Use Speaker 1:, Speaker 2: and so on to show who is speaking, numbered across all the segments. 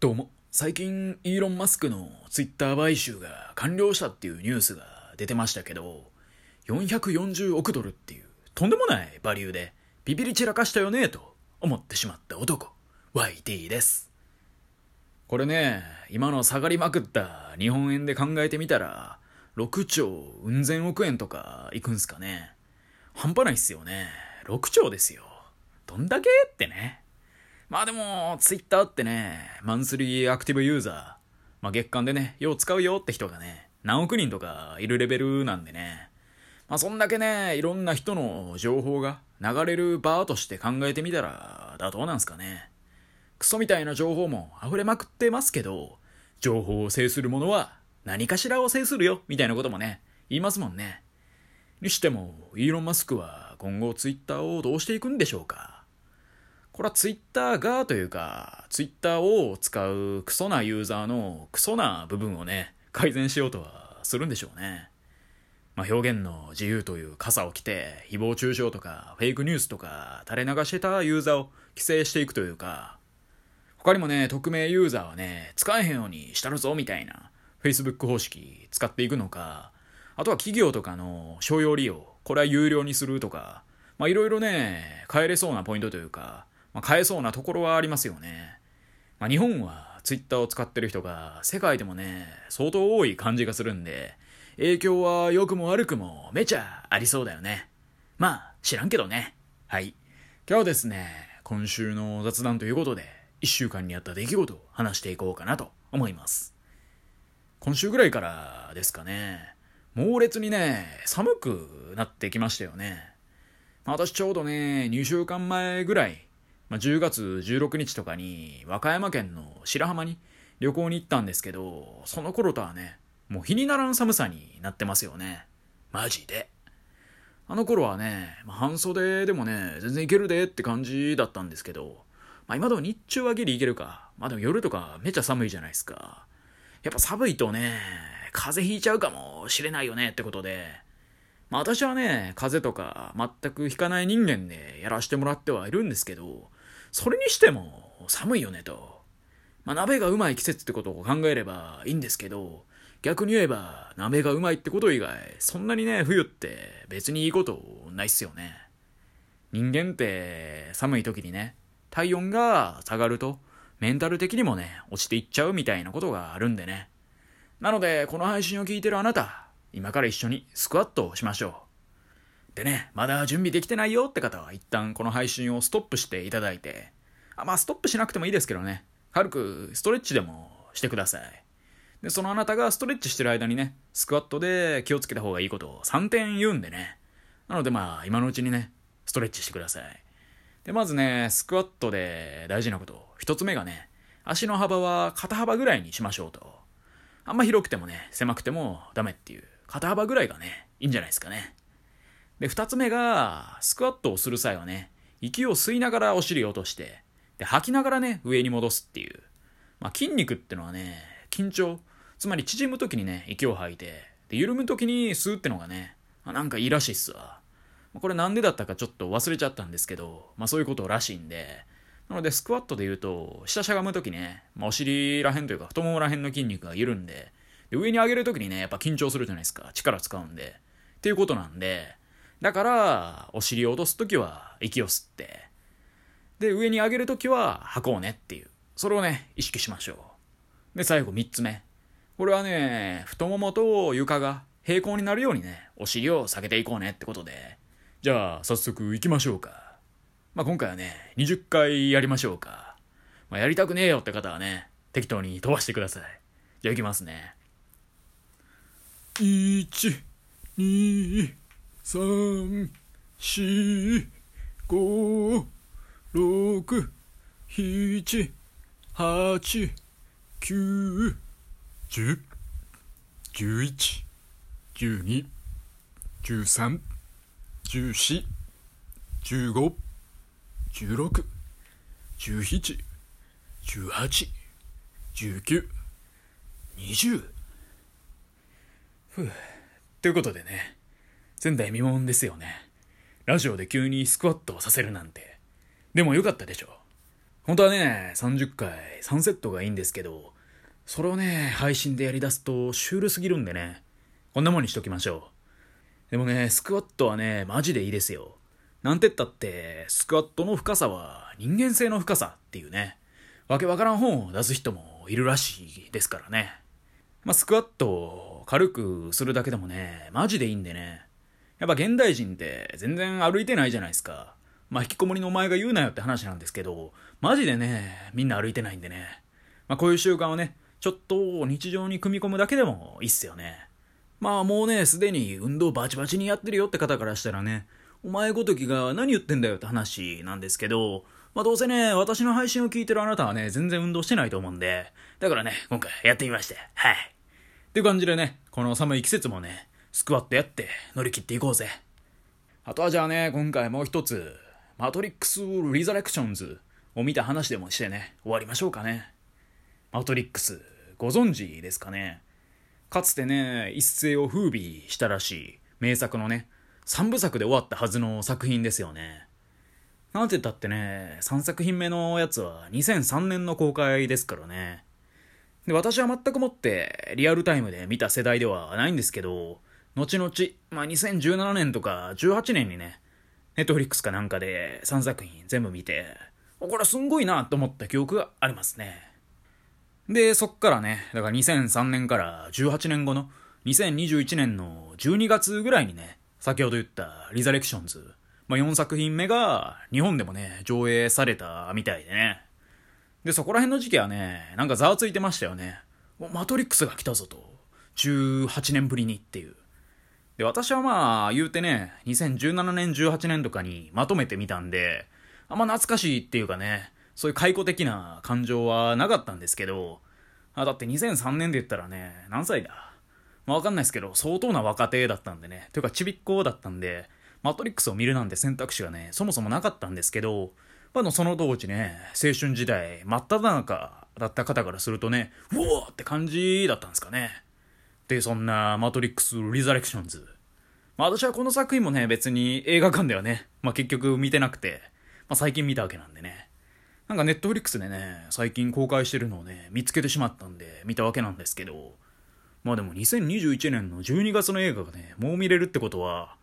Speaker 1: どうも、最近イーロン・マスクのツイッター買収が完了したっていうニュースが出てましたけど、440億ドルっていうとんでもないバリューでビビり散らかしたよねと思ってしまった男、YT です。これね、今の下がりまくった日本円で考えてみたら、6兆うん千億円とかいくんすかね。半端ないっすよね。6兆ですよ。どんだけってね。まあでも、ツイッターってね、マンスリーアクティブユーザー、まあ月間でね、よう使うよって人がね、何億人とかいるレベルなんでね。まあそんだけね、いろんな人の情報が流れるバーとして考えてみたら、妥当なんすかね。クソみたいな情報も溢れまくってますけど、情報を制する者は何かしらを制するよ、みたいなこともね、言いますもんね。にしても、イーロン・マスクは今後ツイッターをどうしていくんでしょうか。これはツイッターがというか、ツイッターを使うクソなユーザーのクソな部分をね、改善しようとはするんでしょうね。まあ、表現の自由という傘を着て、誹謗中傷とかフェイクニュースとか垂れ流してたユーザーを規制していくというか、他にもね、匿名ユーザーはね、使えへんようにしたるぞみたいな Facebook 方式使っていくのか、あとは企業とかの商用利用、これは有料にするとか、まあいろいろね、変えれそうなポイントというか、まあ、変えそうなところはありますよね。まあ、日本はツイッターを使ってる人が世界でもね、相当多い感じがするんで、影響は良くも悪くもめちゃありそうだよね。まあ、知らんけどね。はい。今日はですね、今週の雑談ということで、一週間にあった出来事を話していこうかなと思います。今週ぐらいからですかね、猛烈にね、寒くなってきましたよね。私ちょうどね、2週間前ぐらい、まあ、10月16日とかに和歌山県の白浜に旅行に行ったんですけど、その頃とはね、もう日にならん寒さになってますよね。マジで。あの頃はね、まあ、半袖でもね、全然いけるでって感じだったんですけど、まあ今でも日中はギリいけるか。まあでも夜とかめっちゃ寒いじゃないですか。やっぱ寒いとね、風邪ひいちゃうかもしれないよねってことで、まあ私はね、風邪とか全くひかない人間でやらしてもらってはいるんですけど、それにしても寒いよねと。まあ、鍋がうまい季節ってことを考えればいいんですけど、逆に言えば鍋がうまいってこと以外、そんなにね、冬って別にいいことないっすよね。人間って寒い時にね、体温が下がると、メンタル的にもね、落ちていっちゃうみたいなことがあるんでね。なので、この配信を聞いてるあなた、今から一緒にスクワットをしましょう。でね、まだ準備できてないよって方は一旦この配信をストップしていただいて、あまあストップしなくてもいいですけどね、軽くストレッチでもしてください。で、そのあなたがストレッチしてる間にね、スクワットで気をつけた方がいいことを3点言うんでね。なのでまあ、今のうちにね、ストレッチしてください。で、まずね、スクワットで大事なこと。一つ目がね、足の幅は肩幅ぐらいにしましょうと。あんま広くてもね、狭くてもダメっていう、肩幅ぐらいがね、いいんじゃないですかね。で、二つ目が、スクワットをする際はね、息を吸いながらお尻を落として、で、吐きながらね、上に戻すっていう。まあ、筋肉ってのはね、緊張、つまり縮む時にね、息を吐いて、で、緩む時に吸うってのがね、まあ、なんかいいらしいっすわ。これなんでだったかちょっと忘れちゃったんですけど、まあそういうことらしいんで、なのでスクワットで言うと、下しゃがむ時ね、まあ、お尻らへんというか太ももらへんの筋肉が緩んで、で上に上げる時にね、やっぱ緊張するじゃないですか。力使うんで。っていうことなんで、だから、お尻を落とすときは息を吸って、で、上に上げるときは吐こうねっていう。それをね、意識しましょう。で、最後3つ目。これはね、太ももと床が平行になるようにね、お尻を下げていこうねってことで。じゃあ、早速行きましょうか。まあ、今回はね、20回やりましょうか。まあ、やりたくねえよって方はね、適当に飛ばしてください。じゃあ行きますね。1、2、三、四、五、六、七、八、九、十、十一、十二、十三、十四、十五、十六、十七、十八、十九、二十。ふう。ということでね。前代未聞ですよね。ラジオで急にスクワットをさせるなんて。でもよかったでしょ。本当はね、30回3セットがいいんですけど、それをね、配信でやり出すとシュールすぎるんでね、こんなもんにしときましょう。でもね、スクワットはね、マジでいいですよ。なんてったって、スクワットの深さは人間性の深さっていうね、わけわからん本を出す人もいるらしいですからね。まあ、スクワットを軽くするだけでもね、マジでいいんでね。やっぱ現代人って全然歩いてないじゃないですか。まあ、引きこもりのお前が言うなよって話なんですけど、マジでね、みんな歩いてないんでね。まあ、こういう習慣をね、ちょっと日常に組み込むだけでもいいっすよね。まあもうね、すでに運動バチバチにやってるよって方からしたらね、お前ごときが何言ってんだよって話なんですけど、まあどうせね、私の配信を聞いてるあなたはね、全然運動してないと思うんで、だからね、今回やってみまして、はい。っていう感じでね、この寒い季節もね、スクワットやって乗り切っていこうぜ。あとはじゃあね、今回もう一つ、マトリックス・リザレクションズを見た話でもしてね、終わりましょうかね。マトリックス、ご存知ですかねかつてね、一世を風靡したらしい名作のね、3部作で終わったはずの作品ですよね。なんて言ったってね、3作品目のやつは2003年の公開ですからね。で、私は全くもってリアルタイムで見た世代ではないんですけど、後々、まあ、2017年とか18年にね、ネットフリックスかなんかで3作品全部見て、これすんごいなと思った記憶がありますね。で、そっからね、だから2003年から18年後の2021年の12月ぐらいにね、先ほど言ったリザレクションズ、まあ、4作品目が日本でもね、上映されたみたいでね。で、そこら辺の時期はね、なんかざわついてましたよね。マトリックスが来たぞと。18年ぶりにっていう。で、私はまあ、言うてね、2017年、18年とかにまとめてみたんで、あんま懐かしいっていうかね、そういう解雇的な感情はなかったんですけど、あだって2003年で言ったらね、何歳だ？まあ、わかんないですけど、相当な若手だったんでね、というかちびっ子だったんで、マトリックスを見るなんて選択肢がね、そもそもなかったんですけど、まあのその当時ね、青春時代、真っ只中だった方からするとね、うおーって感じだったんですかね。で、そんなマトリックス・リザレクションズ。まあ私はこの作品もね、別に映画館ではね、まあ結局見てなくて、まあ最近見たわけなんでね。なんかネットフリックスでね、最近公開してるのをね、見つけてしまったんで、見たわけなんですけど、まあでも2021年の12月の映画がね、もう見れるってことは、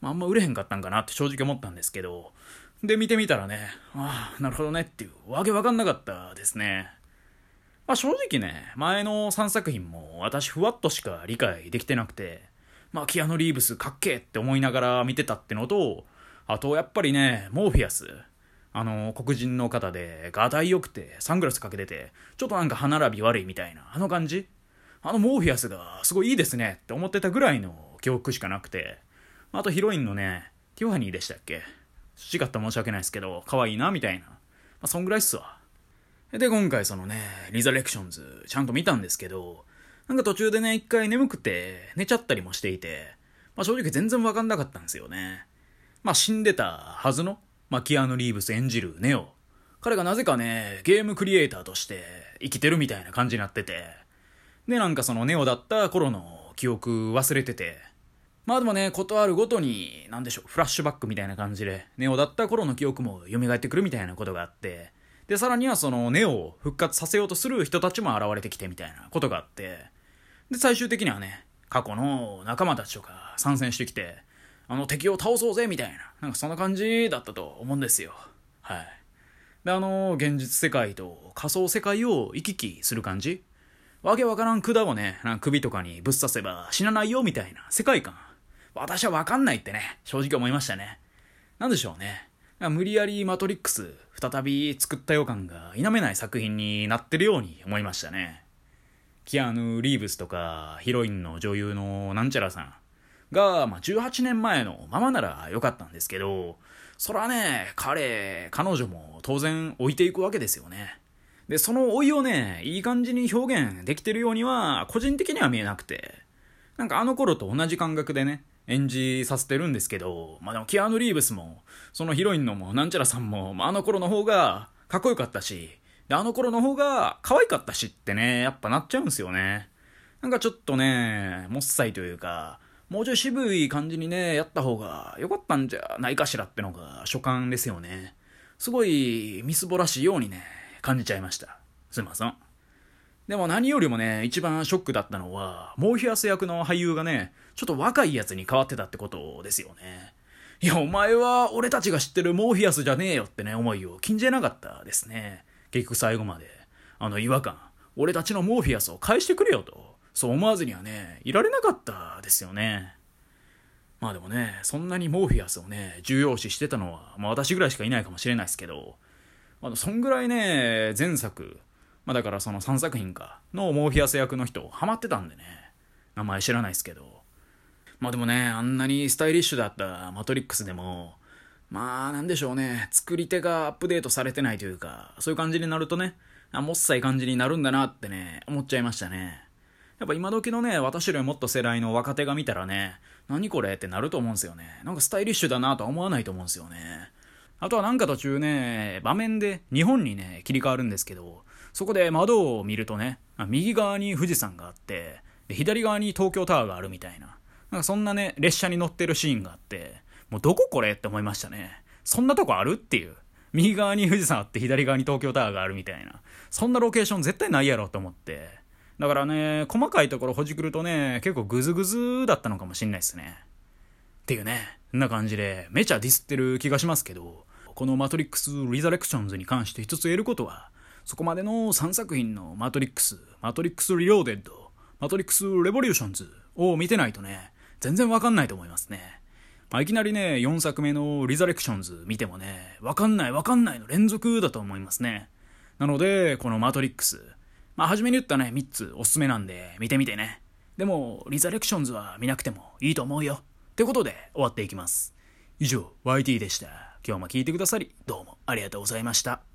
Speaker 1: まあ、あんま売れへんかったんかなって正直思ったんですけど、で、見てみたらね、ああ、なるほどねっていう、わけわかんなかったですね。まあ正直ね、前の3作品も私ふわっとしか理解できてなくて、まあキアノ・リーブスかっけーって思いながら見てたってのと、あとやっぱりね、モーフィアス。あの、黒人の方で、ガタイ良くて、サングラスかけてて、ちょっとなんか歯並び悪いみたいな、あの感じあのモーフィアスがすごいいいですねって思ってたぐらいの記憶しかなくて、あとヒロインのね、ティファニーでしたっけ違った申し訳ないですけど、可愛いな、みたいな。まあ、そんぐらいっすわ。で、今回そのね、リザレクションズ、ちゃんと見たんですけど、なんか途中でね、一回眠くて、寝ちゃったりもしていて、まあ正直全然わかんなかったんですよね。まあ死んでたはずの、まあキアヌ・リーブス演じるネオ。彼がなぜかね、ゲームクリエイターとして生きてるみたいな感じになってて、で、なんかそのネオだった頃の記憶忘れてて、まあでもね、ことあるごとに、なんでしょう、フラッシュバックみたいな感じで、ネオだった頃の記憶も蘇ってくるみたいなことがあって、で、さらにはそのネオを復活させようとする人たちも現れてきてみたいなことがあって、で、最終的にはね、過去の仲間たちとか参戦してきて、あの敵を倒そうぜみたいな、なんかそんな感じだったと思うんですよ。はい。で、あの、現実世界と仮想世界を行き来する感じわけわからん管をね、首とかにぶっ刺せば死なないよみたいな世界観。私はわかんないってね、正直思いましたね。なんでしょうね。無理やりマトリックス再び作った予感が否めない作品になってるように思いましたね。キアヌ・リーブスとかヒロインの女優のなんちゃらさんが、まあ、18年前のままならよかったんですけど、そらね、彼、彼女も当然置いていくわけですよね。で、その老いをね、いい感じに表現できてるようには、個人的には見えなくて、なんかあの頃と同じ感覚でね、演じさせてるんですけど、まあでもキアヌ・リーブスも、そのヒロインのもなんちゃらさんも、まあ、あの頃の方がかっこよかったし、で、あの頃の方が可愛かったしってね、やっぱなっちゃうんすよね。なんかちょっとね、もっさいというか、もうちょい渋い感じにね、やった方が良かったんじゃないかしらってのが所感ですよね。すごいみすぼらしいようにね、感じちゃいました。すいません。でも何よりもね、一番ショックだったのは、モーフィアス役の俳優がね、ちょっと若いやつに変わってたってことですよね。いや、お前は俺たちが知ってるモーフィアスじゃねえよってね、思いを禁じなかったですね。結局最後まで。あの違和感。俺たちのモーフィアスを返してくれよと。そう思わずにはね、いられなかったですよね。まあでもね、そんなにモーフィアスをね、重要視してたのは、まあ私ぐらいしかいないかもしれないですけど、あの、そんぐらいね、前作、まあだからその3作品か、のモーフィアス役の人、ハマってたんでね、名前知らないですけど、まあでもね、あんなにスタイリッシュだったマトリックスでも、まあなんでしょうね、作り手がアップデートされてないというか、そういう感じになるとね、あもっさい感じになるんだなってね、思っちゃいましたね。やっぱ今時のね、私よりもっと世代の若手が見たらね、何これってなると思うんですよね。なんかスタイリッシュだなとは思わないと思うんですよね。あとはなんか途中ね、場面で日本にね、切り替わるんですけど、そこで窓を見るとね、右側に富士山があって、左側に東京タワーがあるみたいな。なんかそんなね、列車に乗ってるシーンがあって、もうどここれって思いましたね。そんなとこあるっていう。右側に富士山あって左側に東京タワーがあるみたいな。そんなロケーション絶対ないやろと思って。だからね、細かいところほじくるとね、結構グズグズだったのかもしんないですね。っていうね、んな感じで、めちゃディスってる気がしますけど、このマトリックス・リザレクションズに関して一つ言えることは、そこまでの3作品のマトリックス、マトリックス・リローデッド、マトリックス・レボリューションズを見てないとね、全然わかんないと思いますね。まあ、いきなりね、4作目のリザレクションズ見てもね、わかんないわかんないの連続だと思いますね。なので、このマトリックス。まあ、初めに言ったね、3つおすすめなんで、見てみてね。でも、リザレクションズは見なくてもいいと思うよ。ってことで、終わっていきます。以上、YT でした。今日も聞いてくださり、どうもありがとうございました。